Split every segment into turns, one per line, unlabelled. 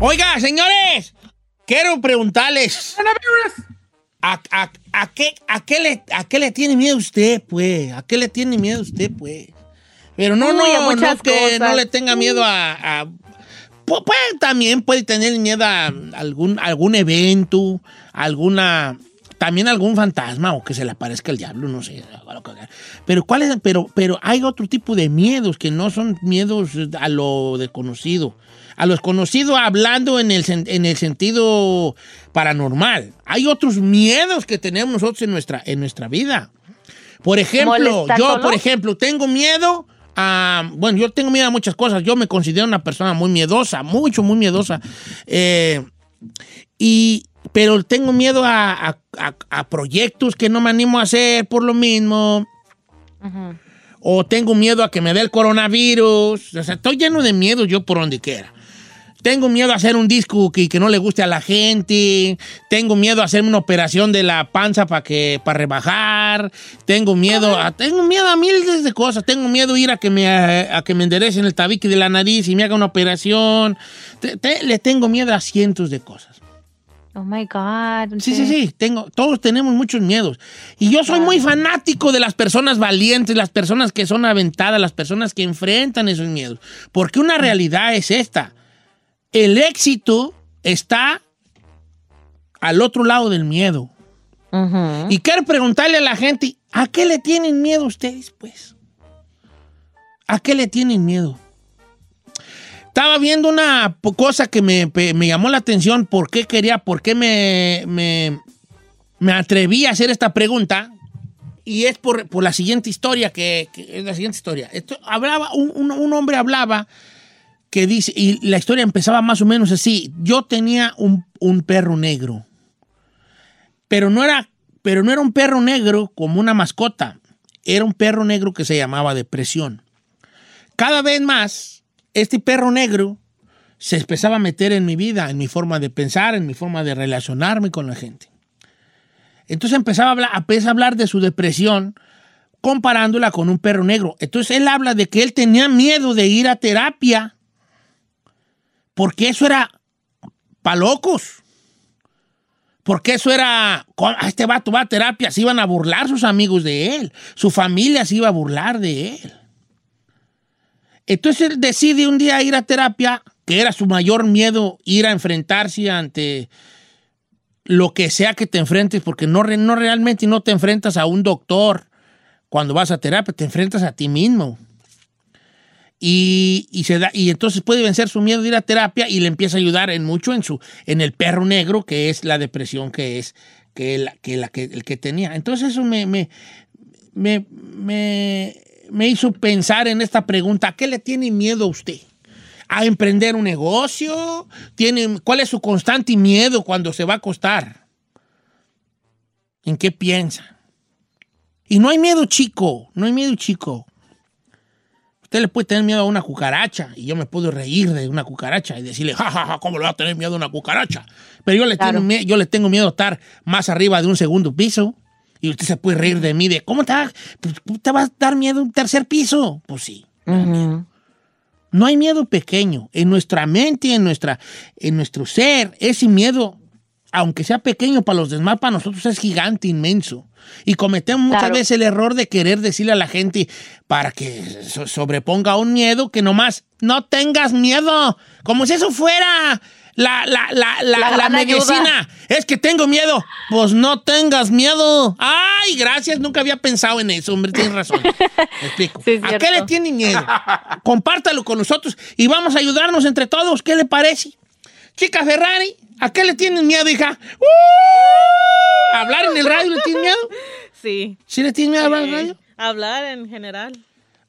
Oiga, señores, quiero preguntarles. ¿A, a- a qué, a, qué le, ¿A qué le tiene miedo usted, pues? ¿A qué le tiene miedo usted, pues? Pero no,
Uy,
no,
a
no, que no le tenga miedo a... a- también puede tener miedo a algún, algún evento, alguna... También algún fantasma o que se le aparezca el diablo, no sé. Pero, ¿cuál es? Pero, pero hay otro tipo de miedos que no son miedos a lo desconocido. A lo desconocido hablando en el, en el sentido paranormal. Hay otros miedos que tenemos nosotros en nuestra, en nuestra vida. Por ejemplo,
¿Como el
yo, por ejemplo, tengo miedo a. Bueno, yo tengo miedo a muchas cosas. Yo me considero una persona muy miedosa, mucho, muy miedosa. Eh, y. Pero tengo miedo a- a proyectos que no me animo a hacer por lo mismo. O tengo miedo a que me dé el coronavirus. O sea, estoy lleno de miedo yo por donde quiera. Tengo miedo a hacer un disco que, que no le guste a la gente. Tengo miedo a hacerme una operación de la panza para que para rebajar. Tengo miedo a tengo miedo a miles de cosas. Tengo miedo a ir a que me a, a que me enderecen el tabique de la nariz y me haga una operación. Le tengo miedo a cientos de cosas.
Oh my God.
Sí, sí, sí, tengo, todos tenemos muchos miedos. Y yo soy muy fanático de las personas valientes, las personas que son aventadas, las personas que enfrentan esos miedos. Porque una realidad es esta. El éxito está al otro lado del miedo. Y quiero preguntarle a la gente, ¿a qué le tienen miedo ustedes, pues? ¿A qué le tienen miedo? Estaba viendo una cosa que me, me llamó la atención, por qué quería, por qué me, me, me atreví a hacer esta pregunta. Y es por, por la siguiente historia, que, que es la siguiente historia. Esto, hablaba, un, un- un hombre hablaba que dice, y la historia empezaba más o menos así. Yo tenía un, un perro negro, pero no, era, pero no era un perro negro como una mascota. Era un perro negro que se llamaba depresión. Cada vez más, este perro negro se empezaba a meter en mi vida, en mi forma de pensar, en mi forma de relacionarme con la gente. Entonces empezaba a hablar, hablar de su depresión comparándola con un perro negro. Entonces él habla de que él tenía miedo de ir a terapia porque eso era pa' locos. Porque eso era, "Co- ah, este vato va a terapia, se iban a burlar sus amigos de él, su familia se iba a burlar de él. Entonces él decide un día ir a terapia, que era su mayor miedo, ir a enfrentarse ante lo que sea que te enfrentes, porque no, no realmente no te enfrentas a un doctor cuando vas a terapia, te enfrentas a ti mismo. Y, y se da, y entonces puede vencer su miedo de ir a terapia y le empieza a ayudar en mucho en, su, en el perro negro, que es la depresión que es que, la, que, el que tenía. Entonces eso me, me, me, me hizo pensar en esta pregunta, ¿a qué le tiene miedo a usted? ¿A emprender un negocio? ¿Tiene, ¿Cuál es su constante miedo cuando se va a acostar? ¿En qué piensa? Y no hay miedo chico, no hay miedo chico. Usted le puede tener miedo a una cucaracha y yo me puedo reír de una cucaracha y decirle, jajaja, ja, ja, ¿cómo le va a tener miedo a una cucaracha? Pero yo le, tengo, yo le tengo miedo a estar más arriba de un segundo piso y usted se puede reír de mí de, ¿cómo te va, pues, ¿cómo te va a dar miedo un tercer piso? Pues sí. No hay miedo pequeño. En nuestra mente, en, nuestra, en nuestro ser, ese miedo aunque sea pequeño para los demás, para nosotros es gigante, inmenso. Y cometemos muchas
Claro.
veces el error de querer decirle a la gente para que so- sobreponga un miedo que nomás no tengas miedo, como si eso fuera la, la, la, la,
La
medicina. Es que tengo miedo. Pues no tengas miedo. Ay, gracias, nunca había pensado en eso, hombre, tienes razón. Me explico.
Sí,
¿A qué le tiene miedo? Compártalo con nosotros y vamos a ayudarnos entre todos. ¿Qué le parece? Chica Ferrari, ¿a qué le tienes miedo, hija? ¡Uh! ¿Hablar en el radio le tienes miedo?
Sí.
¿Sí le tienes miedo a hablar en el
Eh,
radio?
hablar en general.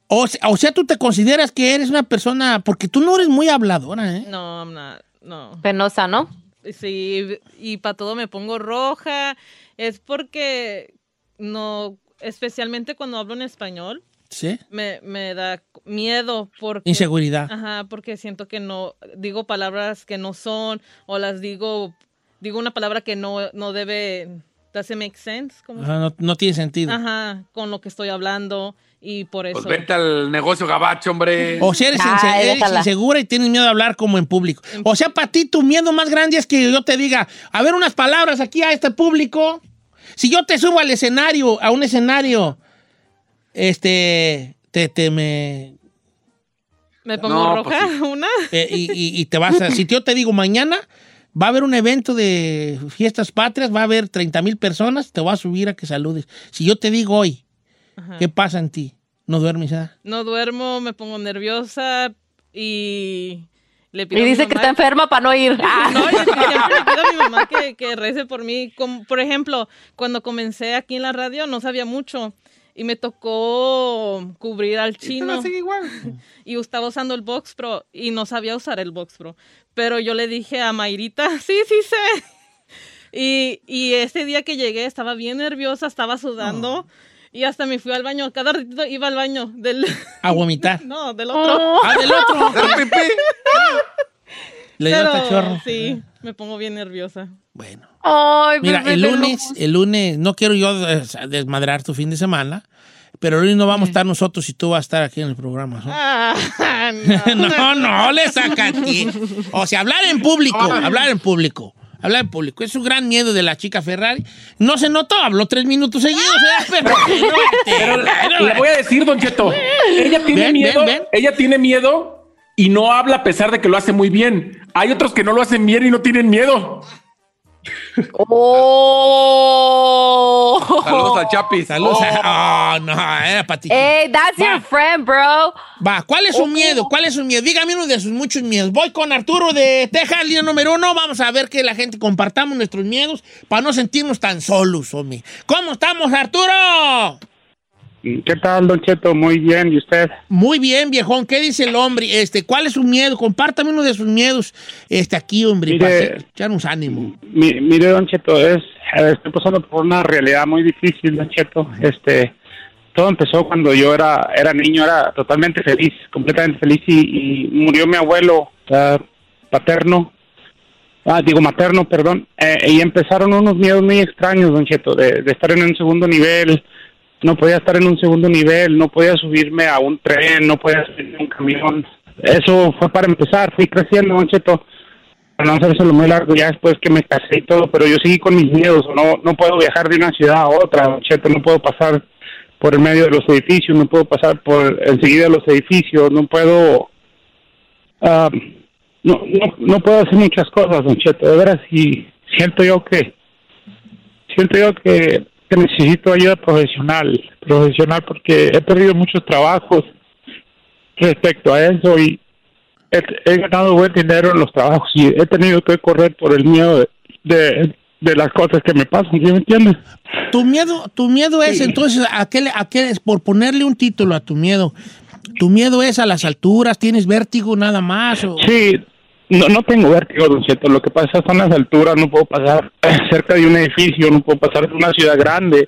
O, se- o sea, tú te consideras que eres una persona, porque tú no eres muy habladora, ¿eh?
No, I'm not. No.
Penosa, ¿no?
Sí, y para todo me pongo roja. Es porque no, especialmente cuando hablo en español,
Sí.
me, me da miedo porque...
Inseguridad.
Ajá, porque siento que no digo palabras que no son o las digo digo una palabra que no no debe doesn't make sense ¿Cómo se-
Ajá, no, no tiene sentido.
Ajá, con lo que estoy hablando y por eso
Pues vete al negocio gabacho, hombre.
O sea, eres,
Ay,
inse- eres
déjala.
insegura y tienes miedo de hablar como en público. O sea, para ti tu miedo más grande es que yo te diga, a ver unas palabras aquí a este público. Si yo te subo al escenario, a un escenario, este, te, te me...
me pongo
No, pues
roja
sí.
una.
eh, y, y- y te vas a... Si yo te digo mañana, va a haber un evento de fiestas patrias, va a haber 30 mil personas, te voy a subir a que saludes. Si yo te digo hoy, ¿qué pasa en ti? ¿No duermes? ah?
No duermo, me pongo nerviosa y le pido
Y
a mi
dice que
mamá-
está enferma para no ir. Ah.
No, yo siempre le pido a mi mamá que, que rece por mí. Como, por ejemplo, cuando comencé aquí en la radio no sabía mucho y me tocó cubrir al chino. Y estaba usando el Box Pro y no sabía usar el Box Pro. Pero yo le dije a Mayrita, sí, sí sé. Y, y ese día que llegué estaba bien nerviosa, estaba sudando. Y hasta me fui al baño. Cada ratito iba al baño del...
A vomitar.
No, del otro.
Ah, del otro. Le dio el
Pero
cachorro.
sí, me pongo bien nerviosa.
Bueno.
Ay,
Mira, el lunes, el lunes, no quiero yo desmadrar tu fin de semana, pero lunes no vamos a estar nosotros y tú vas a estar aquí en el programa. ¿no?
Ah, no.
no, no, le saca a ti. O sea, hablar en público, hablar en público. Hablar en público. Es un gran miedo de la chica Ferrari. No se notó, habló tres minutos seguidos. ¿eh? Pero,
Pero le voy a decir, Don Cheto, ella tiene
Ven,
miedo,
ven, ven.
ella tiene miedo y no habla a pesar de que lo hace muy bien. Hay otros que no lo hacen bien y no tienen miedo.
Oh.
Saludos al Chapis.
Saludos. Oh, no, era para ti.
Hey, that's
Va.
your friend, bro.
Va, ¿cuál es su miedo? ¿Cuál es su miedo? Dígame uno de sus muchos miedos. Voy con Arturo de Texas, línea número uno. Vamos a ver que la gente compartamos nuestros miedos para no sentirnos tan solos, hombre. ¿Cómo estamos, Arturo?
¿Qué tal, Don Cheto? Muy bien, ¿y usted?
Muy bien, viejón. ¿Qué dice el hombre? Este, ¿cuál es su miedo? Compártame uno de sus miedos. Este, aquí, hombre,
Mire.
para hacer- ánimo.
Mi- mire, Don Cheto, es, estoy pasando por una realidad muy difícil, Don Cheto. Este, todo empezó cuando yo era, era niño, era totalmente feliz, completamente feliz, y, y murió mi abuelo ah, paterno, ah, digo materno, perdón, eh, y empezaron unos miedos muy extraños, Don Cheto, de, de estar en un segundo nivel, no podía estar en un segundo nivel, no podía subirme a un tren, no podía subirme a un camión. Eso fue para empezar, fui creciendo, Don Cheto para no hacérselo muy largo, ya después que me casé y todo, pero yo seguí con mis miedos, no, no puedo viajar de una ciudad a otra, Don Cheto, no puedo pasar por el medio de los edificios, no puedo pasar por enseguida los edificios, no puedo, ah, no, no, no puedo hacer muchas cosas, Don Cheto, de veras, y siento yo que, siento yo que, que necesito ayuda profesional, profesional, porque he perdido muchos trabajos respecto a eso y he, he ganado buen dinero en los trabajos y he tenido que correr por el miedo de, de, de las cosas que me pasan, ¿sí me entiendes?
Tu miedo, tu miedo es entonces, ¿a qué, a qué es? Por ponerle un título a tu miedo. ¿Tu miedo es a las alturas? ¿Tienes vértigo nada más? O...
Sí, no, no tengo vértigo, don Cheto, lo que pasa son las alturas, no puedo pasar cerca de un edificio, no puedo pasar de una ciudad grande.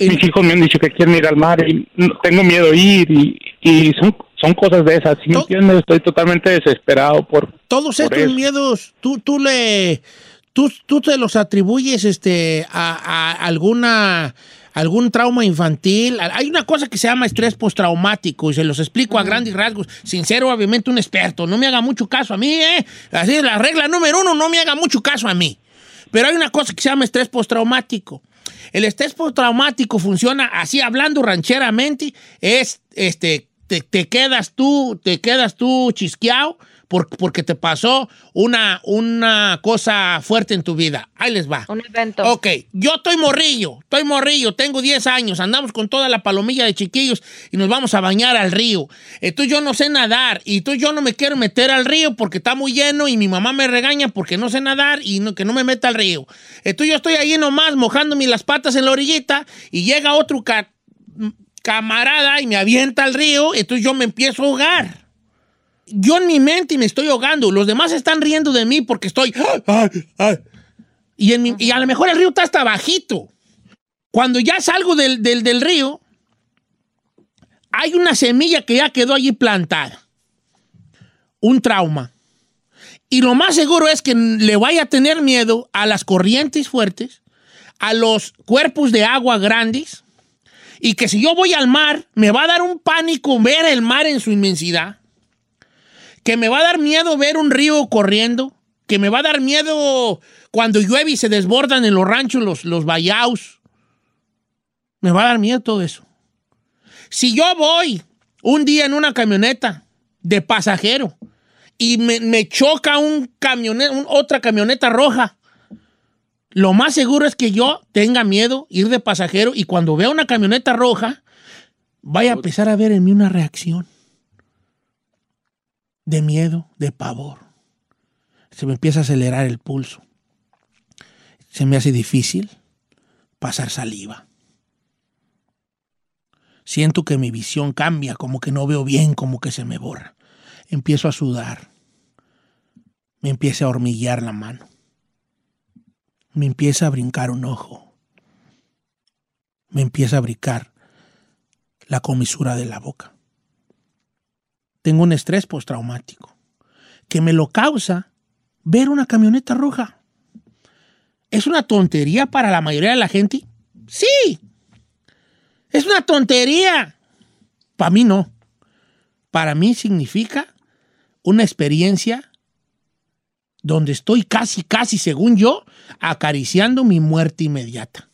Mis hijos me han dicho que quieren ir al mar y no- tengo miedo a ir y, y son, son cosas de esas, ¿sí me entiendes? Estoy totalmente desesperado por...
Todos
Por
estos
eso.
miedos, tú, tú le, tú, tú te los atribuyes, este, a, a alguna, algún trauma infantil. Hay una cosa que se llama estrés postraumático y se los explico a grandes rasgos. Sincero, obviamente, un experto. No me haga mucho caso a mí, ¿eh? Así es la regla número uno, no me haga mucho caso a mí. Pero hay una cosa que se llama estrés postraumático. El estrés postraumático funciona así, hablando rancheramente, es, este, te, te quedas tú, te quedas tú chisqueado porque te pasó una, una cosa fuerte en tu vida. Ahí les va.
Un evento.
Ok, yo estoy morrillo, estoy morrillo, tengo 10 años, andamos con toda la palomilla de chiquillos y nos vamos a bañar al río. Entonces yo no sé nadar y entonces yo no me quiero meter al río porque está muy lleno y mi mamá me regaña porque no sé nadar y no- que no me meta al río. Entonces yo estoy ahí nomás mojándome las patas en la orillita y llega otro ca- camarada y me avienta al río, entonces yo me empiezo a ahogar. Yo en mi mente me estoy ahogando, los demás están riendo de mí porque estoy... Y a lo mejor el río está hasta bajito. Cuando ya salgo del, del- del río, hay una semilla que ya quedó allí plantada. Un trauma. Y lo más seguro es que le vaya a tener miedo a las corrientes fuertes, a los cuerpos de agua grandes, y que si yo voy al mar, me va a dar un pánico ver el mar en su inmensidad, que me va a dar miedo ver un río corriendo, que me va a dar miedo cuando llueve y se desbordan en los ranchos los, los. Me va a dar miedo todo eso. Si yo voy un día en una camioneta de pasajero y me, me choca un camioneta, otra camioneta roja, lo más seguro es que yo tenga miedo ir de pasajero y cuando vea una camioneta roja, vaya a empezar a ver en mí una reacción de miedo, de pavor. Se me empieza a acelerar el pulso. Se me hace difícil pasar saliva. Siento que mi visión cambia, como que no veo bien, como que se me borra. Empiezo a sudar. Me empieza a hormiguear la mano. Me empieza a brincar un ojo. Me empieza a brincar la comisura de la boca. Tengo un estrés postraumático que me lo causa ver una camioneta roja. ¿Es una tontería para la mayoría de la gente? Sí. Es una tontería. Para mí no. Para mí significa una experiencia donde estoy casi, casi, según yo, acariciando mi muerte inmediata.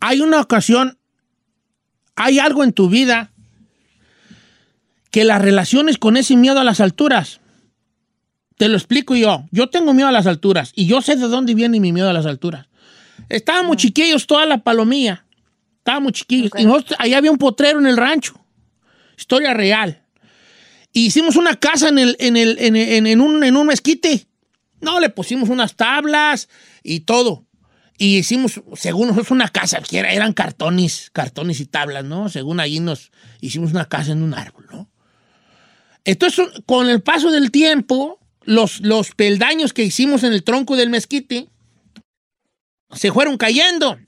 Hay una ocasión, hay algo en tu vida que las relaciones con ese miedo a las alturas. Te lo explico yo. Yo tengo miedo a las alturas y yo sé de dónde viene mi miedo a las alturas. Estábamos chiquillos toda la palomilla. Estábamos chiquillos. Y nosotros, ahí había un potrero en el rancho. Historia real. Hicimos una casa en, el, en, el, en, en- en un, en un mezquite. No, le pusimos unas tablas y todo. Y hicimos, según nosotros, una casa, que era- eran cartones, cartones y tablas, ¿no? Según allí nos hicimos una casa en un árbol, ¿no? Entonces, con el paso del tiempo, los, los peldaños que hicimos en el tronco del mezquite se fueron cayendo.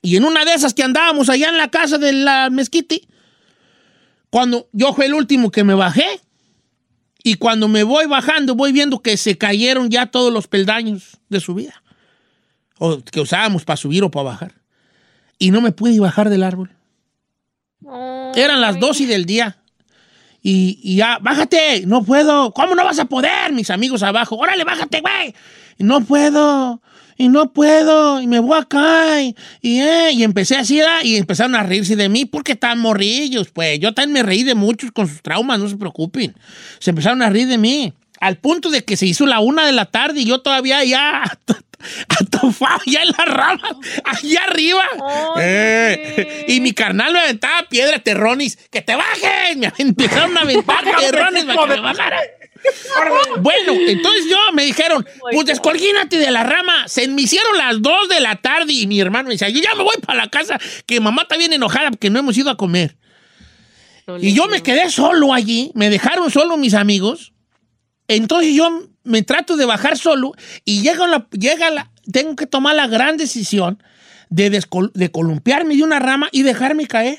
Y en una de esas que andábamos allá en la casa de la mezquite, cuando yo fui el último que me bajé, y cuando me voy bajando, voy viendo que se cayeron ya todos los peldaños de subida, o que usábamos para subir o para bajar. Y no me pude bajar del árbol. Eran las 12 del día. Y, y ya, bájate, no puedo. ¿Cómo no vas a poder? Mis amigos abajo, órale, bájate, güey. Y no puedo, y no puedo, y me voy acá. Y, y, eh, y empecé así, y empezaron a reírse de mí porque estaban morrillos, pues. Yo también me reí de muchos con sus traumas, no se preocupen. Se empezaron a reír de mí. Al punto de que se hizo la una de la tarde y yo todavía ya atofado ya en la rama, allá arriba. Eh, y mi carnal me aventaba piedra, terrones, que te bajes. Me empezaron a aventar terrones para que me bajara. Bueno, entonces yo me dijeron, pues descolguínate de la rama. Se me hicieron las dos de la tarde y mi hermano me decía, yo ya me voy para la casa, que mamá está bien enojada porque no hemos ido a comer. Y yo me quedé solo allí, me dejaron solo mis amigos. Entonces yo me trato de bajar solo y llega la, llega la, tengo que tomar la gran decisión de, descol- de columpiarme de una rama y dejarme caer.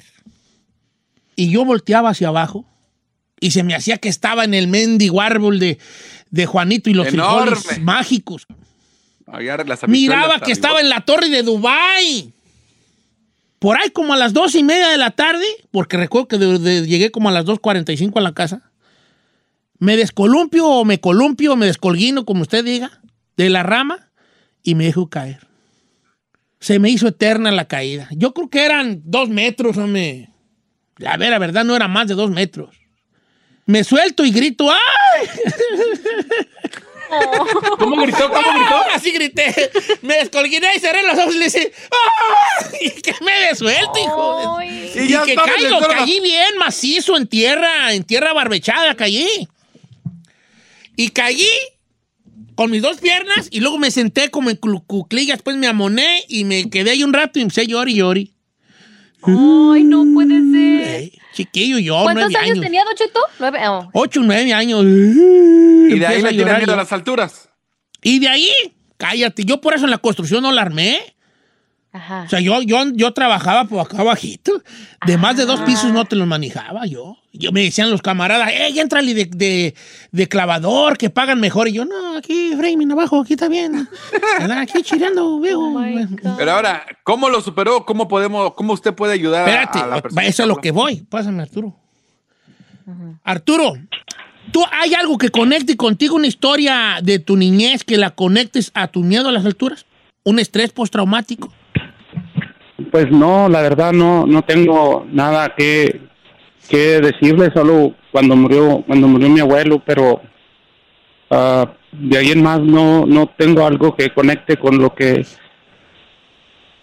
Y yo volteaba hacia abajo y se me hacía que estaba en el mendigo árbol de, de Juanito y los
Enorme.
frijoles mágicos.
Las
Miraba que estaba en la torre de Dubai. Por ahí como a las dos y media de la tarde, porque recuerdo que de- de- llegué como a las 2.45 a la casa, Me descolumpio o me columpio o me descolguino, como usted diga, de la rama y me dejo caer. Se me hizo eterna la caída. Yo creo que eran dos metros, hombre. A ver, la verdad no era más de dos metros. Me suelto y grito, ¡ay!
¿Cómo gritó? ¿Cómo gritó?
Así grité. Me descolguiné y cerré los ojos y le dije, ¡ah! Y que me desuelto, hijo. Y,
ya
que caigo, caí bien macizo en tierra, en tierra barbechada, caí. Y caí con mis dos piernas y luego me senté como en cuclillas, después me amoné y me quedé ahí un rato y empecé a llorar y llorar.
Ay, no puede ser.
Eh, chiquillo, yo,
¿Cuántos
nueve
años,
años.
tenía, Don Cheto? Nueve. oh.
Ocho, nueve años.
Y de ahí le tiene miedo a las alturas.
Y de ahí, cállate, yo por eso en la construcción no la armé.
Ajá.
O sea, yo, yo, yo trabajaba por acá abajito. De más de dos pisos no te los manejaba yo. Yo me decían los camaradas, ¡ey, entrale de, de, de clavador, que pagan mejor! Y yo, no, aquí, framing abajo, aquí está bien. Aquí chireando, viejo.
Oh.
Pero ahora, ¿cómo lo superó? ¿Cómo podemos, cómo usted puede ayudar a-
Espérate,
a la persona?
eso es lo que voy. Pásame, Arturo. Arturo, ¿tú hay algo que conecte contigo, una historia de tu niñez que la conectes a tu miedo a las alturas? ¿Un estrés postraumático?
Pues no, la verdad no no tengo nada que, que decirle, solo cuando murió cuando murió mi abuelo, pero ah, de ahí en más no no tengo algo que conecte con lo que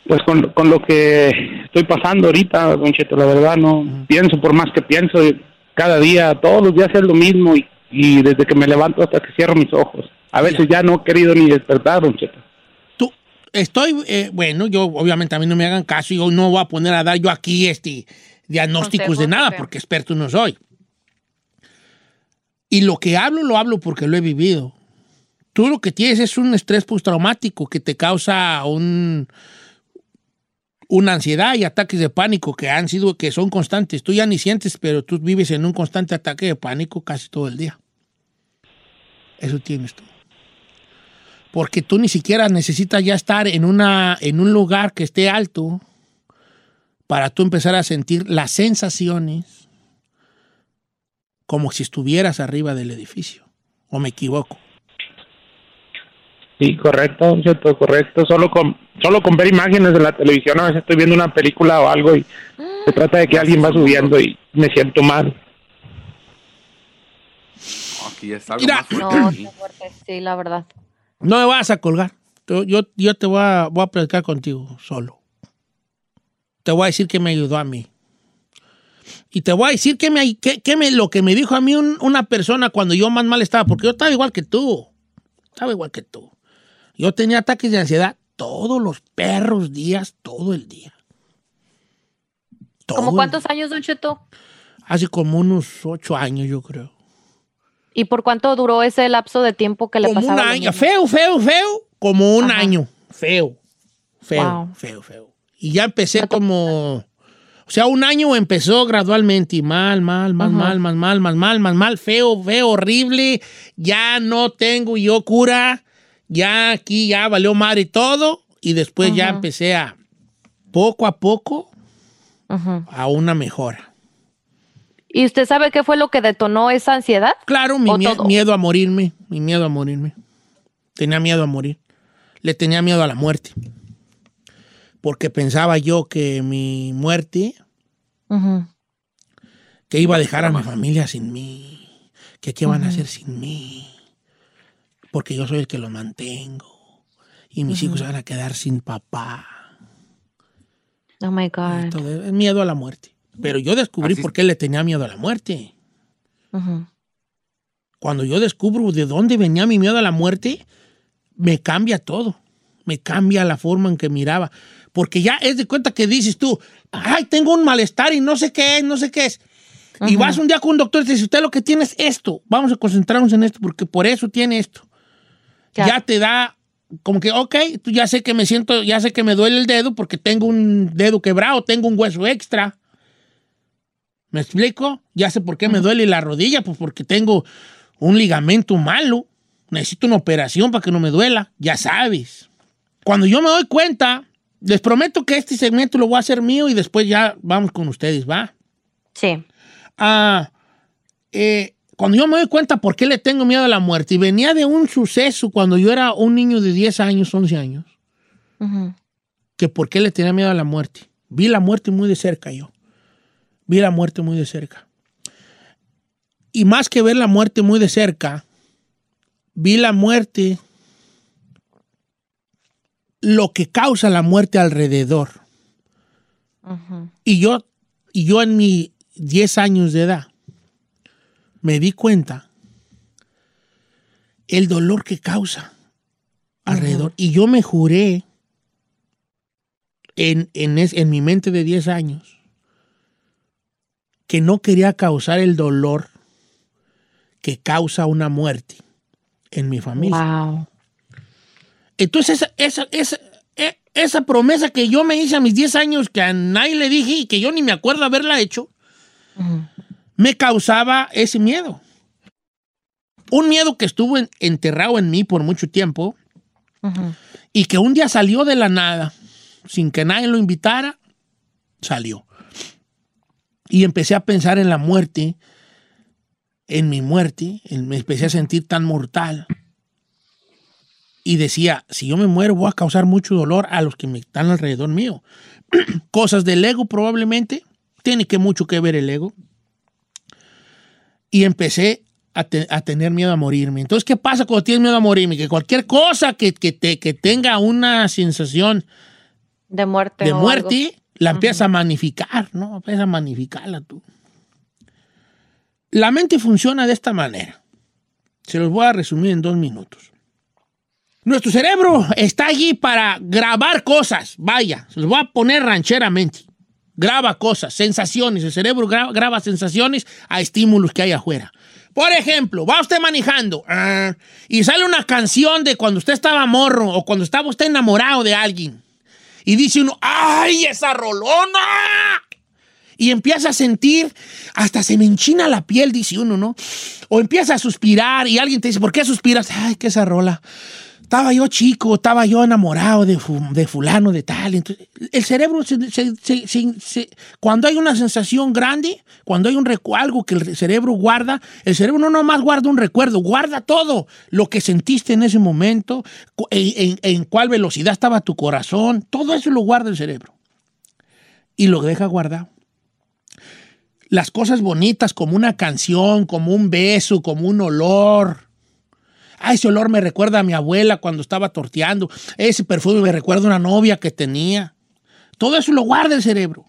pues con, con lo que estoy pasando ahorita, Don Cheto, la verdad no pienso por más que pienso cada día, todos los días es lo mismo y, y desde que me levanto hasta que cierro mis ojos. A veces ya no he querido ni despertar, Don Cheto.
Estoy, eh, bueno, yo obviamente a mí no me hagan caso, yo no voy a poner a dar yo aquí este diagnósticos de nada, porque experto no soy. Y lo que hablo, lo hablo porque lo he vivido. Tú lo que tienes es un estrés postraumático que te causa un, una ansiedad y ataques de pánico que han sido, que son constantes. Tú ya ni sientes, pero tú vives en un constante ataque de pánico casi todo el día. Eso tienes tú porque tú ni siquiera necesitas ya estar en, una, en un lugar que esté alto para tú empezar a sentir las sensaciones como si estuvieras arriba del edificio. ¿O me equivoco?
Sí, correcto, Cheto, correcto. Solo con, solo con ver imágenes de la televisión, a veces estoy viendo una película o algo y se trata de que alguien va subiendo y me siento mal.
Aquí es algo
Mira.
más fuerte.
No, fuerte. Sí, la verdad.
No me vas a colgar. Yo, te voy a, voy a platicar contigo solo. Te voy a decir que me ayudó a mí. Y te voy a decir que me, que, que me, lo que me dijo a mí un- una persona cuando yo más mal estaba, porque yo estaba igual que tú. Estaba igual que tú. Yo tenía ataques de ansiedad todos los perros días, todo el día. Todo
¿Cómo cuántos años, Don Cheto?
Hace como unos ocho años, yo creo.
¿Y por cuánto duró ese lapso de tiempo que le
como un
pasaba? lo
año. Feo, feo, feo. Como un
Ajá.
año. Feo. Feo,
Wow.
feo, feo. Y ya empecé como. O sea, un año empezó gradualmente y mal, mal, mal, mal, mal, mal, mal, mal, mal, mal, feo, feo, horrible. Ya no tengo yo cura. Ya aquí ya valió madre todo. Y después ya empecé a, poco a poco, a una mejora.
¿Y usted sabe qué fue lo que detonó esa ansiedad?
Claro, mi
¿O
mie-
todo?
miedo a morirme, mi miedo a morirme. Tenía miedo a morir. Le tenía miedo a la muerte. Porque pensaba yo que mi muerte, que iba a dejar a mi familia sin mí, que qué van a hacer sin mí, porque yo soy el que los mantengo y mis hijos van a quedar sin papá.
Oh my God.
Es miedo a la muerte. Pero yo descubrí
Así-
por qué le tenía miedo a la muerte. Cuando yo descubro de dónde venía mi miedo a la muerte, me cambia todo. Me cambia la forma en que miraba. Porque ya es de cuenta que dices tú, ay, tengo un malestar y no sé qué es, no sé qué es. Y vas un día con un doctor y te dice, usted lo que tiene es esto. Vamos a concentrarnos en esto porque por eso tiene esto.
Ya.
Ya te da como que, ok, tú ya sé que me siento, ya sé que me duele el dedo porque tengo un dedo quebrado, tengo un hueso extra. ¿Me explico? Ya sé por qué me duele la rodilla, pues porque tengo un ligamento malo. Necesito una operación para que no me duela. Ya sabes. Cuando yo me doy cuenta, les prometo que este segmento lo voy a hacer mío y después ya vamos con ustedes, ¿va?
Sí.
Ah, eh, cuando yo me doy cuenta por qué le tengo miedo a la muerte, y venía de un suceso cuando yo era un niño de 10 años, 11 años, que por qué le tenía miedo a la muerte. Vi la muerte muy de cerca yo. Vi la muerte muy de cerca. Y más que ver la muerte muy de cerca, vi la muerte, lo que causa la muerte alrededor. Y yo, y yo en mis 10 años de edad, me di cuenta el dolor que causa alrededor. Y yo me juré en, en, en mi mente de 10 años que no quería causar el dolor que causa una muerte en mi familia. Entonces, esa, esa, e, esa, promesa que yo me hice a mis 10 años, que a nadie le dije y que yo ni me acuerdo haberla hecho, me causaba ese miedo. Un miedo que estuvo enterrado en mí por mucho tiempo y que un día salió de la nada, sin que nadie lo invitara, salió. Y empecé a pensar en la muerte, en mi muerte, me empecé a sentir tan mortal. Y decía, si yo me muero voy a causar mucho dolor a los que me están alrededor mío. Cosas del ego probablemente, tiene que mucho que ver el ego. Y empecé a, tener miedo a morirme. Entonces, ¿qué pasa cuando tienes miedo a morirme? Que cualquier cosa que, te, que tenga una sensación
de muerte,
de muerte la empieza a magnificar, ¿no? Empieza a magnificarla tú. La mente funciona de esta manera. Se los voy a resumir en dos minutos. Nuestro cerebro está allí para grabar cosas. Vaya, se los voy a poner rancheramente. Graba cosas, sensaciones. El cerebro graba, sensaciones a estímulos que hay afuera. Por ejemplo, va usted manejando ah, y sale una canción de cuando usted estaba morro o cuando estaba usted enamorado de alguien. Y dice uno, ¡ay, esa rolona! y empieza a sentir, hasta se me enchina la piel, dice uno, ¿no? O empieza a suspirar y alguien te dice, ¿por qué suspiras? Ay, qué esa rola. Estaba yo chico, estaba yo enamorado de, de fulano, de tal. Entonces, el cerebro, cuando hay una sensación grande, cuando hay un algo que el cerebro guarda, el cerebro no nomás guarda un recuerdo, guarda todo lo que sentiste en ese momento, en, en cuál velocidad estaba tu corazón, todo eso lo guarda el cerebro. Y lo deja guardado las cosas bonitas como una canción, como un beso, como un olor. Ah, ese olor me recuerda a mi abuela cuando estaba torteando. Ese perfume me recuerda a una novia que tenía. Todo eso lo guarda el cerebro.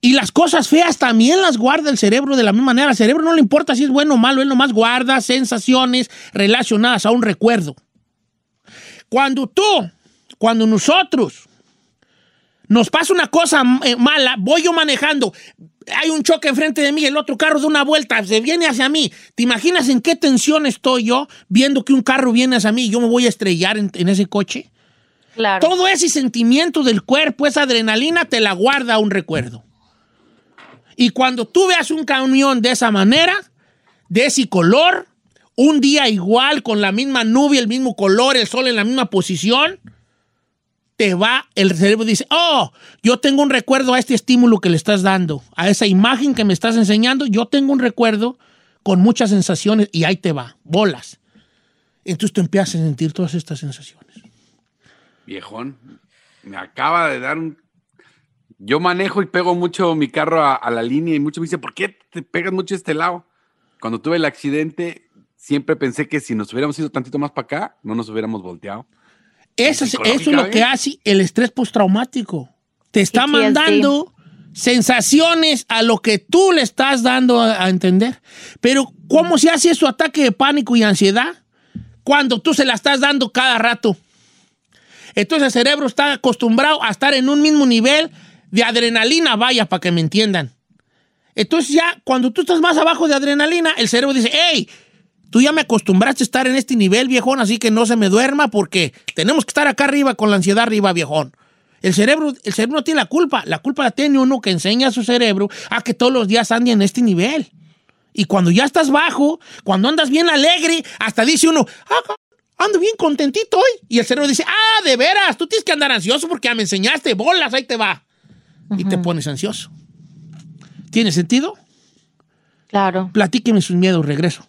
Y las cosas feas también las guarda el cerebro de la misma manera. Al cerebro no le importa si es bueno o malo, él nomás guarda sensaciones relacionadas a un recuerdo. Cuando tú, cuando nosotros nos pasa una cosa eh, mala, voy yo manejando, hay un choque enfrente de mí, el otro carro da una vuelta, se viene hacia mí. ¿Te imaginas en qué tensión estoy yo viendo que un carro viene hacia mí y yo me voy a estrellar en, ese coche?
Claro.
Todo ese sentimiento del cuerpo, esa adrenalina, te la guarda un recuerdo. Y cuando tú veas un camión de esa manera, de ese color, un día igual, con la misma nube, el mismo color, el sol en la misma posición, te va, el cerebro dice, oh, yo tengo un recuerdo a este estímulo que le estás dando, a esa imagen que me estás enseñando, yo tengo un recuerdo con muchas sensaciones y ahí te va, bolas. Entonces tú empiezas a sentir todas estas sensaciones.
Viejón, me acaba de dar un... Yo manejo y pego mucho mi carro a, la línea y muchos me dicen, ¿por qué te pegas mucho este lado? Cuando tuve el accidente, siempre pensé que si nos hubiéramos ido tantito más para acá, no nos hubiéramos volteado.
Eso, es lo que hace el estrés postraumático. Te está mandando sensaciones a lo que tú le estás dando a, entender. Pero, ¿cómo se hace su ataque de pánico y ansiedad? Cuando tú se la estás dando cada rato. Entonces el cerebro está acostumbrado a estar en un mismo nivel de adrenalina, vaya, para que me entiendan. Entonces ya, cuando tú estás más abajo de adrenalina, el cerebro dice, hey, Tú ya me acostumbraste a estar en este nivel, viejón, así que no se me duerma porque tenemos que estar acá arriba con la ansiedad arriba, viejón. El cerebro, el cerebro no tiene la culpa. La culpa la tiene uno que enseña a su cerebro a que todos los días ande en este nivel. Y cuando ya estás bajo, cuando andas bien alegre, hasta dice uno, ah, ando bien contentito hoy. Y el cerebro dice, ah, de veras, tú tienes que andar ansioso porque ya me enseñaste, bolas, ahí te va. Y te pones ansioso. ¿Tiene sentido?
Claro.
Platíqueme sus miedos, regreso.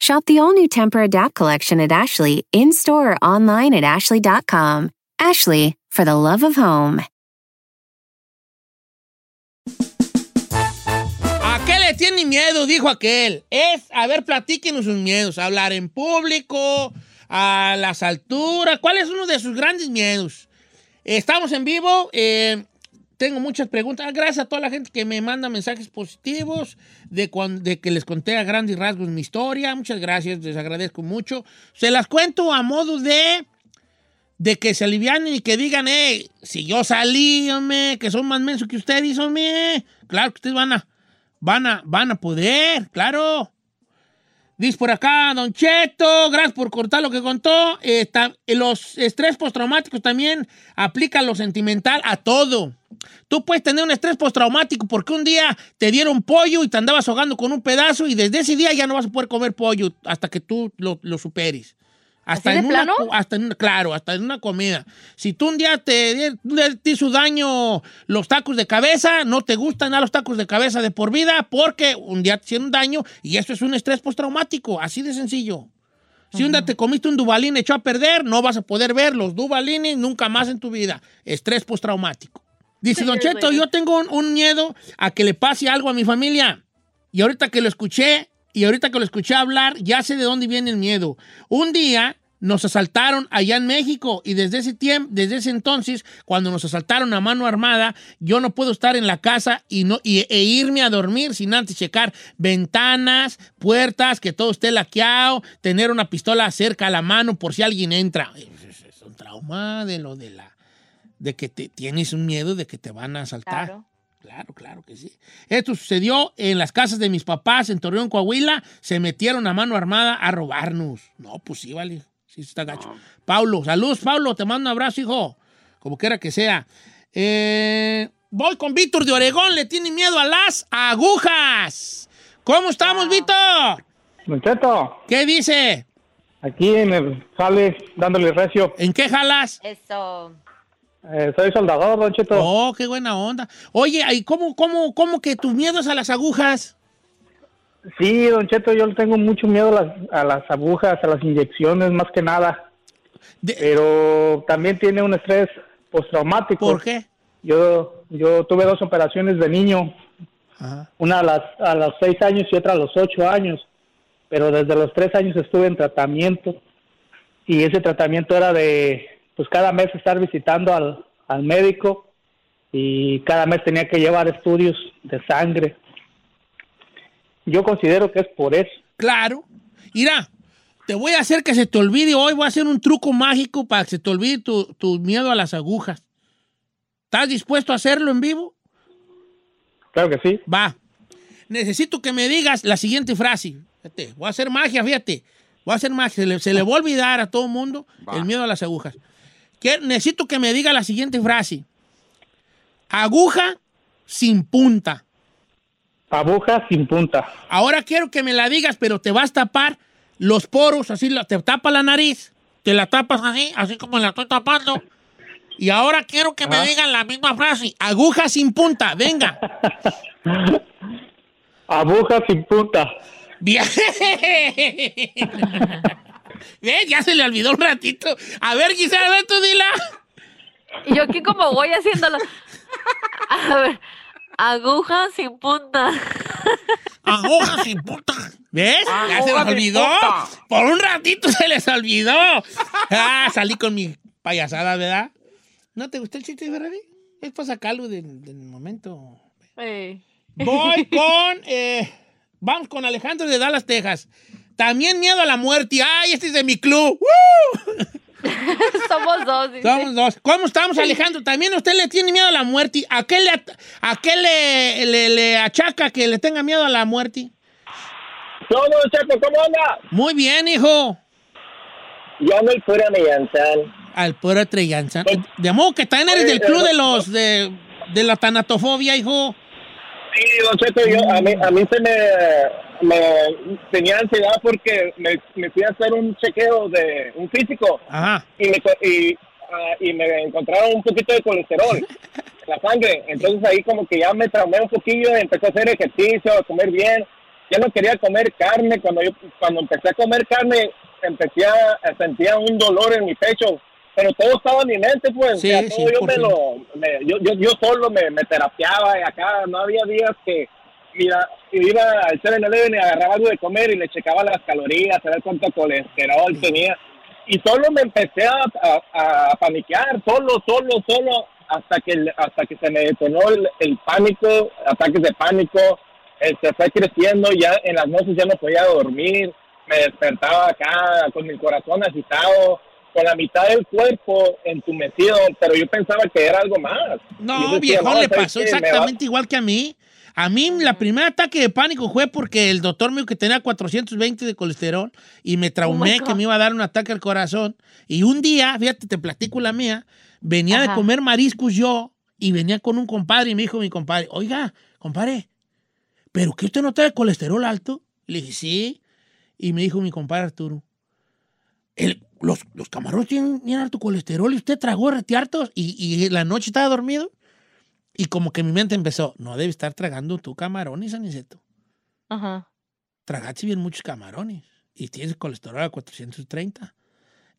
Shop the all new Temper Adapt collection at Ashley in store or online at ashley.com. Ashley, for the love of home.
¿A qué le tiene miedo? Dijo aquel. Es, a ver, platíquenos sus miedos. Hablar en público, a las alturas. ¿Cuál es uno de sus grandes miedos? Estamos en vivo. eh, tengo muchas preguntas. Gracias a toda la gente que me manda mensajes positivos de, cuan- de que les conté a grandes rasgos mi historia. Muchas gracias, les agradezco mucho. Se las cuento a modo de de que se alivianen y que digan, eh, si yo salí, hombre, que son más mensos que ustedes, hombre. Claro que ustedes van a, van a, van a poder, claro. Dice por acá, Don Cheto, gracias por contar lo que contó. Eh, ta- los estrés postraumáticos también aplican lo sentimental a todo. Tú puedes tener un estrés postraumático porque un día te dieron pollo y te andabas ahogando con un pedazo y desde ese día ya no vas a poder comer pollo hasta que tú lo superes. Hasta
¿Así
en una, hasta en, claro, hasta en una comida. Si tú un día te, te hizo daño los tacos de cabeza, no te gustan a los tacos de cabeza de por vida porque un día te hicieron daño y eso es un estrés postraumático, así de sencillo. Si un día te comiste un Dubalín echó a perder, no vas a poder ver los Dubalines nunca más en tu vida. Estrés postraumático. Dice Don Cheto, yo tengo un, un miedo a que le pase algo a mi familia. Y ahorita que lo escuché, y ahorita que lo escuché hablar, ya sé de dónde viene el miedo. Un día nos asaltaron allá en México y desde ese tiempo, desde ese entonces, cuando nos asaltaron a mano armada, yo no puedo estar en la casa y no y- e irme a dormir sin antes checar ventanas, puertas, que todo esté laqueado, tener una pistola cerca a la mano por si alguien entra. Es, un trauma de lo de la de que te, tienes un miedo de que te van a asaltar.
Claro.
Claro, claro que sí. Esto sucedió en las casas de mis papás en Torreón, Coahuila. Se metieron a mano armada a robarnos. No, pues sí, vale. Sí, está gacho. Paulo, saludos, Paulo. Te mando un abrazo, hijo. Como quiera que sea. Eh, voy con Víctor de Oregón. Le tiene miedo a las agujas. ¿Cómo estamos, Víctor?
Don Cheto,
¿Qué dice?
aquí en el jale dándole recio.
¿En qué jalas?
Eso.
Eh, soy soldador, Don Cheto.
Oh, qué buena onda. Oye, ¿y cómo, cómo, cómo que tus miedos a las agujas?
Sí, Don Cheto, yo tengo mucho miedo a las, a las agujas, a las inyecciones, más que nada. pero también tiene un estrés postraumático.
¿Por qué?
Yo, yo tuve dos operaciones de niño, una a, las, a los seis años y otra a los ocho años, pero desde los tres años estuve en tratamiento y ese tratamiento era de, pues cada mes estar visitando al, al médico y cada mes tenía que llevar estudios de sangre. Yo considero que es por eso.
Claro. Mira, te voy a hacer que se te olvide hoy, voy a hacer un truco mágico para que se te olvide tu, tu miedo a las agujas. ¿Estás dispuesto a hacerlo en vivo?
Claro que sí.
Va. Necesito que me digas la siguiente frase. Fíjate, voy a hacer magia, fíjate. Voy a hacer magia. Se le, se le va a olvidar a todo el mundo el miedo a las agujas. Que- necesito que me diga la siguiente frase. Aguja sin punta.
Aguja sin punta.
Ahora quiero que me la digas, pero te vas a tapar los poros, así te tapa la nariz, te la tapas así, así como la estoy tapando. Y ahora quiero que me digan la misma frase. Aguja sin punta, venga.
Aguja sin punta.
Bien. ¿Ves? Ya se le olvidó un ratito. A ver, Gisela, ven tú dila.
Y yo aquí como voy haciéndolo. A ver, aguja sin punta.
Aguja sin punta. ¿Ves? Ya se les olvidó.
punta.
Por un ratito se les olvidó. Ah, salí con mi payasada, ¿verdad? ¿No te gustó el chiste de Ferrari? Es para sacarlo del, del momento.
Eh.
Voy con. eh, vamos con Alejandro de Dallas, Texas. También miedo a la muerte. ¡Ay, este es de mi club! ¡Woo!
Somos dos. dice.
Somos dos. ¿Cómo estamos, Alejandro? ¿También usted le tiene miedo a la muerte? ¿A qué le, a qué le, le- le achaca que le tenga miedo a la muerte?
No, no, Chaco, ¿cómo anda?
Muy bien, hijo.
Yo ando el pura Millanzán.
Al puro Trellanza. De modo que también eres del club de los de, de la tanatofobia, hijo.
Sí, Don Cheto, yo, a, mí, a mí se me, me tenía ansiedad porque me, me fui a hacer un chequeo de un físico
Ajá.
y me, y, ah, y me encontraron un poquito de colesterol en la sangre. Entonces ahí como que ya me traumé un poquillo, empecé a hacer ejercicio, a comer bien. Ya no quería comer carne. Cuando yo cuando empecé a comer carne, empecé a, sentía un dolor en mi pecho. Pero todo estaba en mi mente, pues.
Sí,
o sea, todo
sí,
yo, me lo, me- yo, yo, yo solo me, me terapiaba y acá no había días que mira, iba al 7-Eleven y agarraba algo de comer y le checaba las calorías, a ver cuánto colesterol tenía. Y solo me empecé a, a, a paniquear, solo, solo, solo, hasta que, hasta que se me detonó el, el pánico, ataques de pánico, eh, se fue creciendo, ya en las noches ya no podía dormir, me despertaba acá con mi corazón agitado, con la mitad del cuerpo entumecido, pero yo pensaba que era algo más.
No,
decía,
viejo,
no,
le
¿sabes
pasó exactamente igual que a mí. A mí, la primer ataque de pánico fue porque el doctor me dijo que tenía 420 de colesterol y me traumé
Oh God.
que me iba a dar un ataque al corazón. Y un día, fíjate, te platico la mía, venía de comer mariscos yo y venía con un compadre y me dijo mi compadre, oiga, compadre, ¿pero que usted no trae colesterol alto? Le dije, sí. Y me dijo mi compadre Arturo, el- los, los camarones tienen, tienen harto colesterol y usted tragó rete hartos y, y la noche estaba dormido. Y como que mi mente empezó, no debe estar tragando tú camarones, Aniceto.
Ajá.
Tragaste bien muchos camarones y tienes colesterol a 430.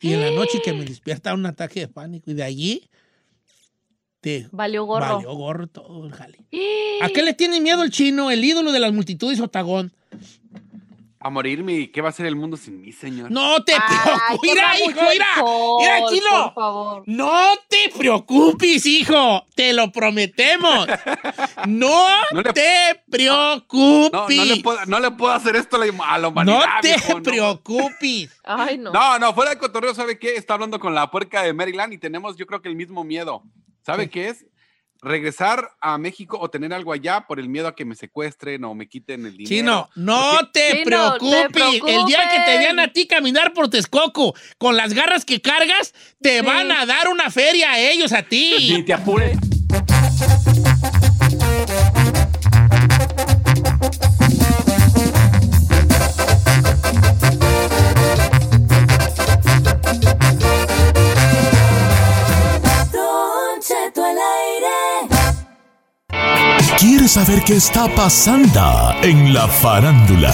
Y en la noche que me despierta un ataque de pánico y de allí te
Valió gorro.
valió gorro todo el jale. ¿A qué le tiene miedo el chino, el ídolo de las multitudes Otagón?
A morirme, ¿y qué va a ser el mundo sin mí, señor?
No te preocupes. Mira, hijo, mira. Mira, chino.
Por favor.
No te preocupes, hijo. Te lo prometemos. No,
No le-
te preocupes.
No, no le, puedo, no le puedo hacer esto a la, la
No
humanidad.
te
viejo,
preocupes.
Ay, no.
No, no, fuera de cotorreo, ¿sabe qué? Está hablando con la puerca de Maryland y tenemos, yo creo que el mismo miedo. ¿Sabe qué es? Regresar a México o tener algo allá por el miedo a que me secuestren o me quiten el dinero.
Chino, no te
Chino,
preocupes.
te
El día que te vean a ti caminar por Texcoco con las garras que cargas, te
Sí.
van a dar una feria a ellos, a
Ni
ti.
te apures.
¿Quieres saber qué está pasando en la farándula?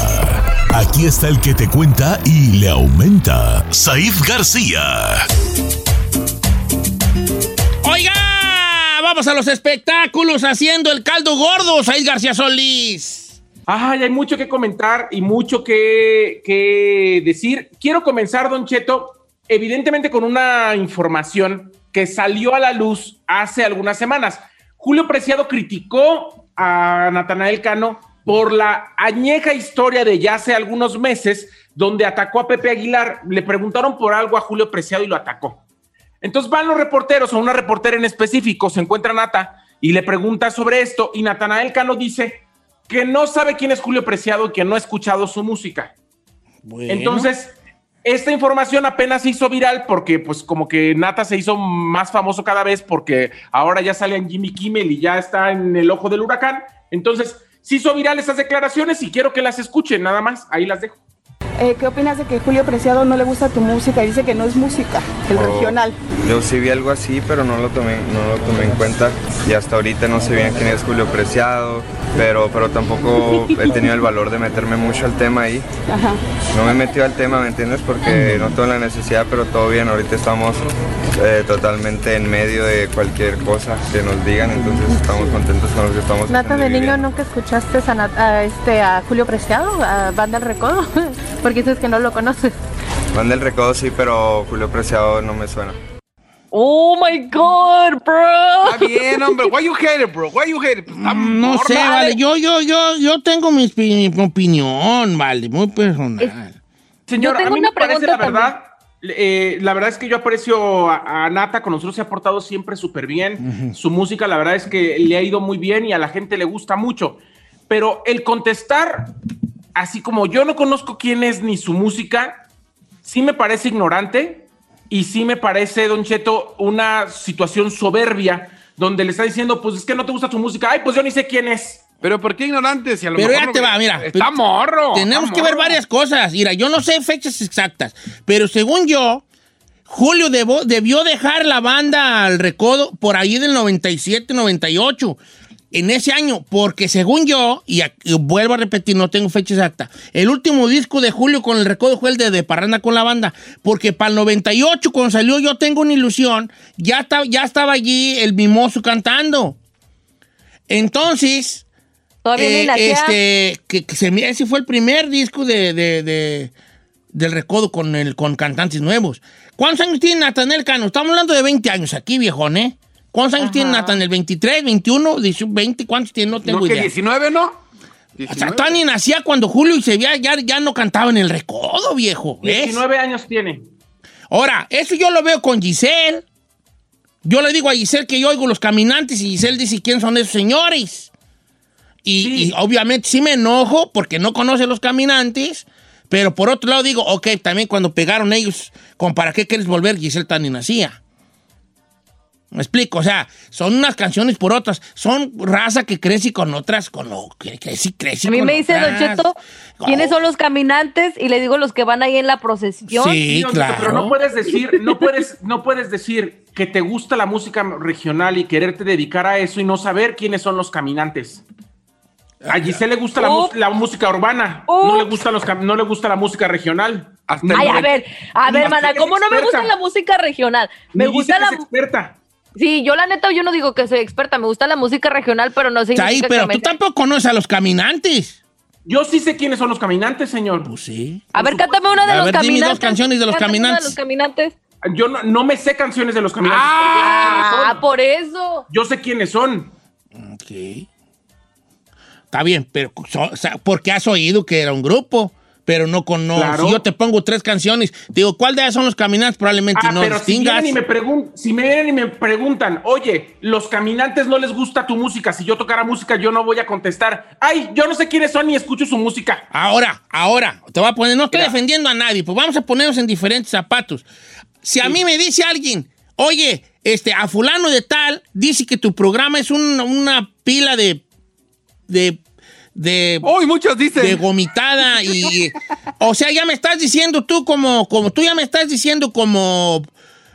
Aquí está el que te cuenta y le aumenta, Saif García.
Oiga, vamos a los espectáculos haciendo el caldo gordo, Said García Solís.
Ay, hay mucho que comentar y mucho que, que decir. Quiero comenzar, Don Cheto, evidentemente con una información que salió a la luz hace algunas semanas. Julio Preciado criticó a Natanael Cano por la añeja historia de ya hace algunos meses donde atacó a Pepe Aguilar. Le preguntaron por algo a Julio Preciado y lo atacó. Entonces van los reporteros o una reportera en específico, se encuentra Nata y le pregunta sobre esto y Natanael Cano dice que no sabe quién es Julio Preciado y que no ha escuchado su música.
Bueno.
Entonces, esta información apenas se hizo viral porque pues como que Nata se hizo más famoso cada vez porque ahora ya sale en Jimmy Kimmel y ya está en el ojo del huracán. Entonces, se hizo viral esas declaraciones y quiero que las escuchen, nada más, ahí las dejo.
Eh, ¿Qué opinas de que Julio Preciado no le gusta tu música? Dice que no es música, el
Oh.
regional.
Yo sí vi algo así, pero no lo tomé, no lo tomé en cuenta. Y hasta ahorita no sé bien quién es Julio Preciado, pero, pero tampoco he tenido el valor de meterme mucho al tema ahí.
Ajá.
No me he metido al tema, ¿me entiendes? Porque no tengo la necesidad, pero todo bien. Ahorita estamos eh, totalmente en medio de cualquier cosa que nos digan, entonces estamos contentos con lo que estamos
Nata, de niño nunca escuchaste a, Nat- a este, a Julio Preciado, a Banda El Recodo, porque dices que no lo conoces.
Van del recodo sí, pero Julio Preciado no me suena.
Oh my God, bro.
Está bien, hombre. Why you hate it, bro? Why you hate it? Está
No
normal.
sé, vale. Yo, yo, yo, yo tengo mi, mi opinión, vale, muy personal.
Señor,
Yo tengo
a mí
una
me parece
pregunta
la verdad. Eh, la verdad es que yo aprecio a, a Nata, con nosotros se ha portado siempre súper bien. Su música, la verdad es que le ha ido muy bien y a la gente le gusta mucho. Pero el contestar, así como yo no conozco quién es ni su música, sí me parece ignorante y sí me parece, Don Cheto, una situación soberbia donde le está diciendo, pues es que no te gusta tu música. Ay, pues yo ni sé quién es.
Pero ¿por qué ignorante? Si a lo
Pero
mejor
ya te va, mira.
Está morro.
Tenemos
está
que ver varias cosas. Mira, yo no sé fechas exactas, pero según yo, Julio debo- debió dejar la banda al recodo por ahí del 97, 98. En ese año, porque según yo, y, aquí- vuelvo a repetir, no tengo fecha exacta, el último disco de Julio con el recodo fue el de, de Parranda con la banda, porque para el 98, cuando salió Yo Tengo una Ilusión, ya, ya estaba allí el mimoso cantando. Entonces,
Todavía ni
eh,
nacía.
este, que, que se ese fue el primer disco de, de- de- del recodo con, el, con cantantes nuevos. ¿Cuántos años tiene Natanel Cano? Estamos hablando de 20 años aquí, viejón, ¿eh? ¿Cuántos años tiene Natanel? ¿23, 21, 18, 20? ¿Cuántos tiene? No tengo
¿No que
idea.
19, no?
O sea, Tony nacía cuando Julio y se veía, ya, ya no cantaba en el recodo, viejo. ¿ves?
19 años tiene.
Ahora, eso yo lo veo con Giselle. Yo le digo a Giselle que yo oigo los caminantes y Giselle dice quién son esos señores. Y, y obviamente sí me enojo porque no conoce los caminantes, pero por otro lado digo, ok, también cuando pegaron ellos, ¿con para qué quieres volver? Giselle tan nacía. Me explico, o sea, son unas canciones por otras, son raza que crece con otras, con lo que crece, crece
A mí
con
me dice Don. Cheto, ¿quiénes son los caminantes? Y le digo los que van ahí en la procesión.
Sí,
Cheto, Pero
claro.
no puedes decir, no puedes, no puedes decir que te gusta la música regional y quererte dedicar a eso y no saber quiénes son los caminantes. A Giselle le gusta la, música urbana, no le gusta los no le gusta la música regional.
Ay, a ver, a ver, mana, ¿cómo no me gusta la música regional? Me gusta la...
experta.
Sí, yo la neta, yo no digo que soy experta, me gusta la música regional, pero no significa
Ahí,
que
pero
me-
tú tampoco conoces a los caminantes.
Yo sí sé quiénes son los caminantes, señor.
Pues sí.
A ver, cántame una de
A
los
ver, dime
caminantes.
dos canciones de los
Cántame una
caminantes.
de los caminantes.
Yo no, no me sé canciones de los caminantes.
Ah, por eso.
Yo sé quiénes son.
Ok. Está bien, pero so- o sea, porque has oído que era un grupo, pero no con no.
Claro.
Si yo te pongo tres canciones, digo, ¿cuál de ellas son los caminantes? Probablemente
Ah,
no
pero si vienen, y me si me vienen y me preguntan, oye, los caminantes no les gusta tu música, si yo tocara música yo no voy a contestar, ay, yo no sé quiénes son ni escucho su música.
Ahora, ahora, te voy a poner, no estoy defendiendo a nadie, pues vamos a ponernos en diferentes zapatos. Si a mí me dice alguien, oye, este, a fulano de tal, dice que tu programa es un- una pila de. de. De.
Uy, muchos dicen.
De gomitada y. o sea, ya me estás diciendo tú como. como tú ya me estás diciendo como.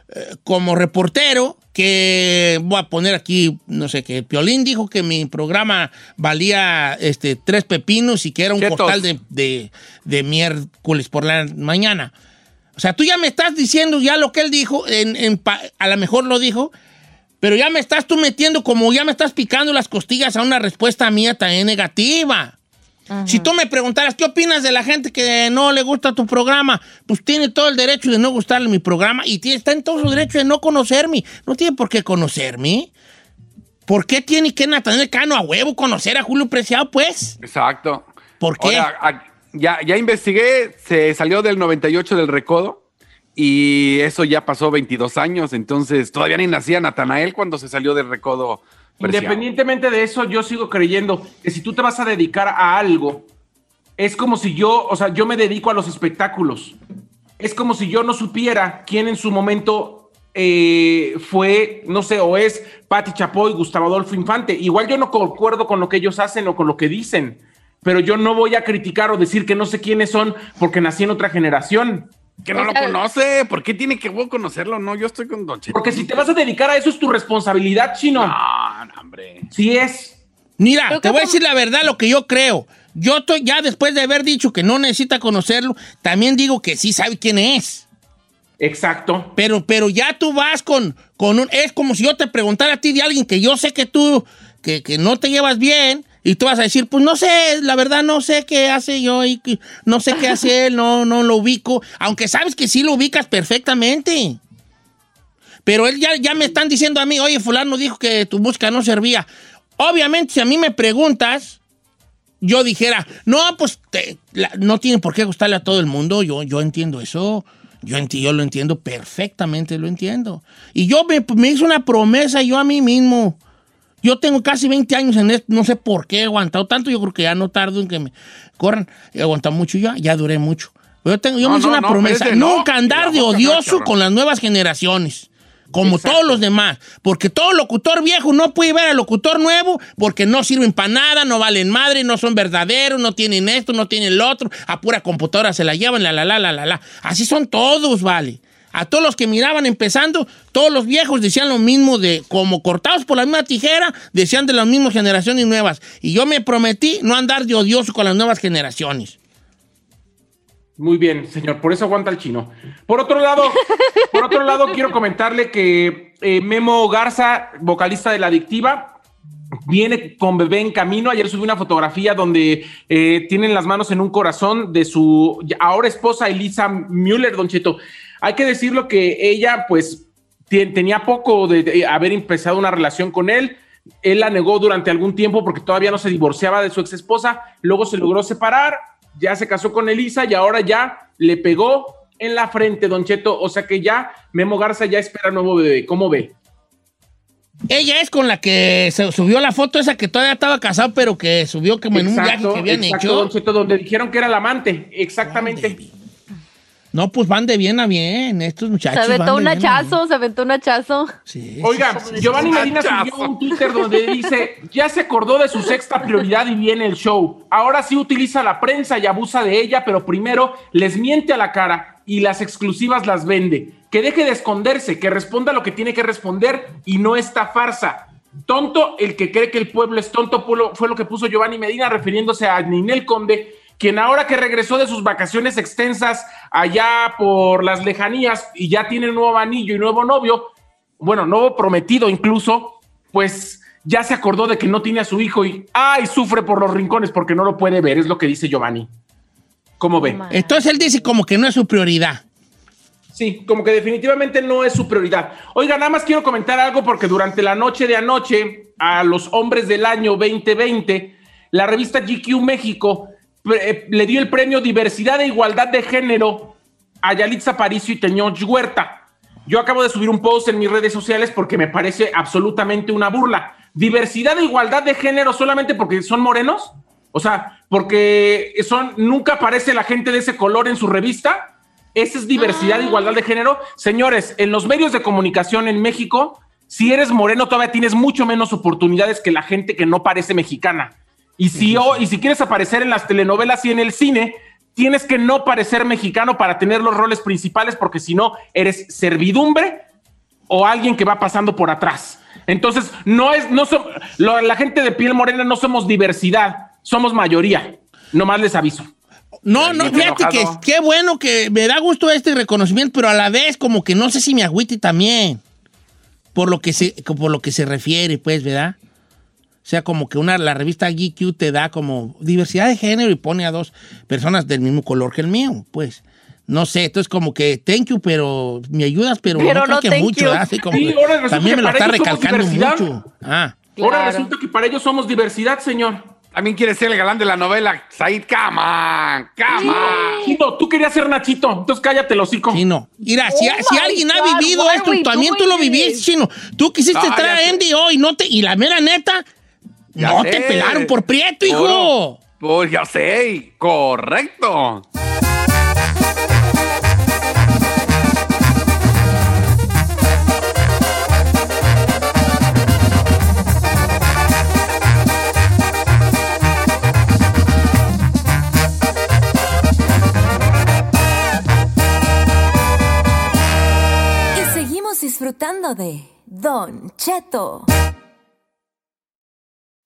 eh, como reportero que voy a poner aquí, no sé, que Piolín dijo que mi programa valía este, tres pepinos y que era un
Chetos.
costal de, de, de miércoles por la mañana. O sea, tú ya me estás diciendo ya lo que él dijo, en, en pa- a lo mejor lo dijo, pero ya me estás tú metiendo como ya me estás picando las costillas a una respuesta mía también negativa. Si tú me preguntaras, ¿qué opinas de la gente que no le gusta tu programa? Pues tiene todo el derecho de no gustarle mi programa y tiene, está en todo su derecho de no conocerme. No tiene por qué conocerme. ¿Por qué tiene que Nathaniel Cano a huevo conocer a Julio Preciado, pues?
Exacto.
¿Por qué?
Ahora, ya, ya investigué, se salió del 98 del recodo y eso ya pasó 22 años, entonces todavía ni nacía Natanael cuando se salió del recodo. Preciado.
Independientemente de eso, yo sigo creyendo que si tú te vas a dedicar a algo, es como si yo, o sea, yo me dedico a los espectáculos. Es como si yo no supiera quién en su momento eh, fue, no sé, o es Patti Chapoy, Gustavo Adolfo Infante. Igual yo no concuerdo con lo que ellos hacen o con lo que dicen, pero yo no voy a criticar o decir que no sé quiénes son porque nací en otra generación.
Que no lo conoce, ¿por qué tiene que vos conocerlo? No, yo estoy con Don Cheto.
Porque si te vas a dedicar a eso es tu responsabilidad, chino.
No, no, hombre.
Sí es.
Mira, te voy a decir la verdad, lo que yo creo. Yo estoy, ya después de haber dicho que no necesita conocerlo, también digo que sí sabe quién es.
Exacto.
Pero, pero ya tú vas con, con un... Es como si yo te preguntara a ti de alguien que yo sé que tú, que, que no te llevas bien, y tú vas a decir, pues no sé, la verdad no sé qué hace yo y no sé qué hace él, no, no lo ubico, aunque sabes que sí lo ubicas perfectamente. Pero él ya, ya me están diciendo a mí, oye, fulano dijo que tu música no servía. Obviamente, si a mí me preguntas, yo dijera, no, pues no tiene por qué gustarle a todo el mundo, yo, yo entiendo eso, yo, enti- yo lo entiendo perfectamente, lo entiendo. Y yo me, me hice una promesa yo a mí mismo. Yo tengo casi 20 años en esto, no sé por qué he aguantado tanto, yo creo que ya no tardo en que me corran. He aguantado mucho ya, ya duré mucho. Yo, tengo, yo
No,
me hice
no,
una
no,
promesa, nunca andar de odioso con las nuevas generaciones. Como todos los demás. Porque todo locutor viejo no puede ver al locutor nuevo porque no sirven para nada, no valen madre, no son verdaderos, no tienen esto, no tienen lo otro. A pura computadora se la llevan, la, la, la, la, la, la. Así son todos, vale. A todos los que miraban empezando, todos los viejos decían lo mismo de, como cortados por la misma tijera, decían de las mismas generaciones nuevas. Y yo me prometí no andar de odioso con las nuevas generaciones.
Muy bien, señor, por eso aguanta el chino. Por otro lado, por otro lado, quiero comentarle que eh, Memo Garza, vocalista de La Adictiva, viene con bebé en camino. Ayer subí una fotografía donde eh, tienen las manos en un corazón de su ahora esposa Elisa Müller, Don Cheto. Hay que decirlo que ella, pues, tenía poco de, haber empezado una relación con él. Él la negó durante algún tiempo porque todavía no se divorciaba de su ex esposa. Luego se logró separar, ya se casó con Elisa y ahora ya le pegó en la frente, Don Cheto. O sea que ya Memo Garza ya espera nuevo bebé. ¿Cómo ve?
Ella es con la que se subió la foto esa que todavía estaba casado, pero que subió como en un viaje que habían
exacto,
hecho.
Don Cheto, donde dijeron que era el amante. Exactamente.
No, pues van de bien a bien, estos
Se
muchachos.
aventó
van
un hachazo, se aventó un hachazo.
Oiga, Giovanni Medina subió un Twitter donde dice, ya se acordó de su sexta prioridad y viene el show. Ahora sí utiliza la prensa y abusa de ella, pero primero les miente a la cara y las exclusivas las vende. Que deje de esconderse, que responda lo que tiene que responder y no esta farsa. Tonto el que cree que el pueblo es tonto fue lo, fue lo que puso Giovanni Medina refiriéndose a Ninel Conde, quien ahora que regresó de sus vacaciones extensas allá por las lejanías y ya tiene nuevo anillo y nuevo novio, bueno, nuevo prometido incluso, pues ya se acordó de que no tiene a su hijo y ay, sufre por los rincones porque no lo puede ver, es lo que dice Giovanni. ¿Cómo ve?
Entonces él dice como que no es su prioridad.
Sí, como que definitivamente no es su prioridad. Oiga, nada más quiero comentar algo porque durante la noche de anoche, a los hombres del año 2020, la revista GQ México le dio el premio Diversidad e Igualdad de Género a Yalitza Aparicio y Teñoch Huerta. Yo acabo de subir un post en mis redes sociales porque me parece absolutamente una burla. Diversidad e igualdad de género solamente porque son morenos. O sea, porque son, nunca aparece la gente de ese color en su revista. Esa es diversidad e igualdad de género. Señores, en los medios de comunicación en México, si eres moreno todavía tienes mucho menos oportunidades que la gente que no parece mexicana. Y si, o- y si quieres aparecer en las telenovelas y en el cine, tienes que no parecer mexicano para tener los roles principales, porque si no, eres servidumbre o alguien que va pasando por atrás. Entonces, no es, no so- lo- la gente de piel morena no somos diversidad, somos mayoría. Nomás les aviso.
No, no, fíjate que qué bueno que me da gusto este reconocimiento, pero a la vez como que no sé si me agüite también. Por lo que se, por lo que se refiere, pues, ¿verdad? O sea, como que una, la revista GQ te da como diversidad de género y pone a dos personas del mismo color que el mío, pues. No sé, entonces como que thank you, pero me ayudas, pero,
Pero
no creo
no
que mucho. Así como
Sí,
que
ahora resulta
también
que
me lo
para
está
ellos somos
recalcando
diversidad.
mucho. Ah.
Ahora resulta que para ellos somos diversidad, señor.
También quiere ser el galán de la novela. Said, on, come on.
Chito, tú querías ser Nachito, entonces cállate los hocico.
Sí, no. Mira, si,
Oh
si alguien ha vivido esto, también tú lo viviste, chino. Tú quisiste
Ah, ya
a. Andy hoy, no te, y la mera neta,
Ya
no
sé.
te pelaron por prieto, hijo.
Pues ya sé, correcto.
Y seguimos disfrutando de Don Cheto.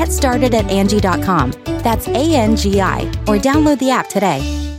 Get started at Angie.com. That's A N G I, or download the app today.